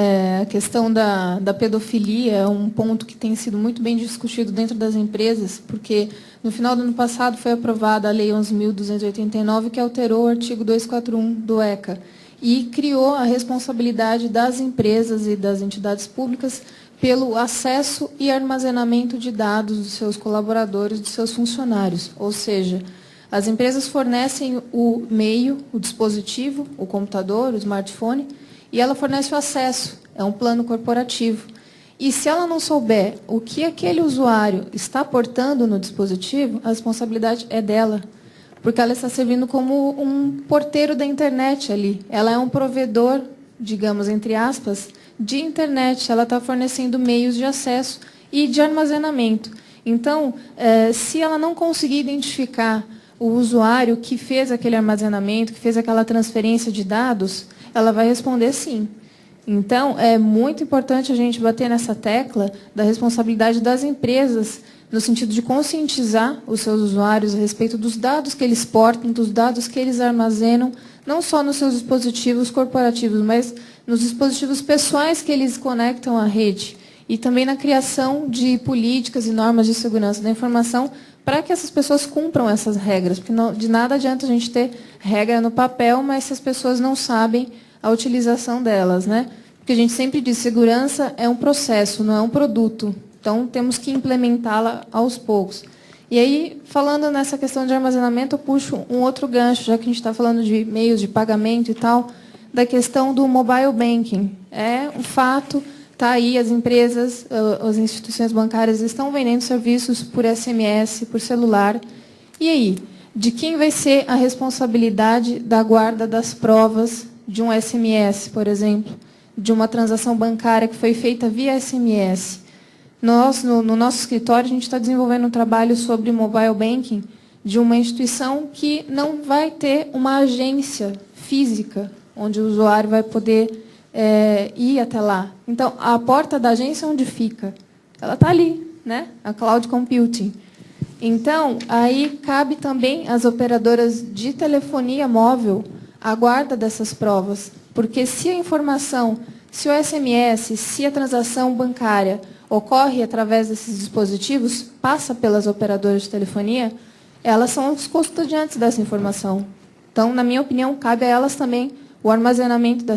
É, a questão da, da pedofilia é um ponto que tem sido muito bem discutido dentro das empresas, porque no final do ano passado foi aprovada a Lei 11.289, que alterou o artigo 241 do ECA, e criou a responsabilidade das empresas e das entidades públicas pelo acesso e armazenamento de dados dos seus colaboradores, dos seus funcionários. Ou seja, as empresas fornecem o meio, o dispositivo, o computador, o smartphone, e ela fornece o acesso, é um plano corporativo. E se ela não souber o que aquele usuário está portando no dispositivo, a responsabilidade é dela, porque ela está servindo como um porteiro da internet ali. Ela é um provedor, digamos, entre aspas, de internet. Ela está fornecendo meios de acesso e de armazenamento. Então, eh, se ela não conseguir identificar o usuário que fez aquele armazenamento, que fez aquela transferência de dados, ela vai responder sim. Então, é muito importante a gente bater nessa tecla da responsabilidade das empresas, no sentido de conscientizar os seus usuários a respeito dos dados que eles portam, dos dados que eles armazenam, não só nos seus dispositivos corporativos, mas nos dispositivos pessoais que eles conectam à rede. E também na criação de políticas e normas de segurança da informação para que essas pessoas cumpram essas regras. Porque não, de nada adianta a gente ter regra no papel, mas se as pessoas não sabem a utilização delas. Né? Porque a gente sempre diz, segurança é um processo, não é um produto. Então, temos que implementá-la aos poucos. E aí, falando nessa questão de armazenamento, eu puxo um outro gancho, já que a gente está falando de meios de pagamento e tal, da questão do mobile banking. É um fato Está aí, as empresas, as instituições bancárias estão vendendo serviços por SMS, por celular. E aí, de quem vai ser a responsabilidade da guarda das provas de um SMS, por exemplo, de uma transação bancária que foi feita via SMS? Nós, no, no nosso escritório, a gente está desenvolvendo um trabalho sobre mobile banking de uma instituição que não vai ter uma agência física, onde o usuário vai poder é, ir até lá. Então, a porta da agência onde fica? Ela está ali, né? a cloud computing. Então, aí cabe também às operadoras de telefonia móvel a guarda dessas provas. Porque se a informação, se o SMS, se a transação bancária ocorre através desses dispositivos, passa pelas operadoras de telefonia, elas são os custodiantes dessa informação. Então, na minha opinião, cabe a elas também o armazenamento dessa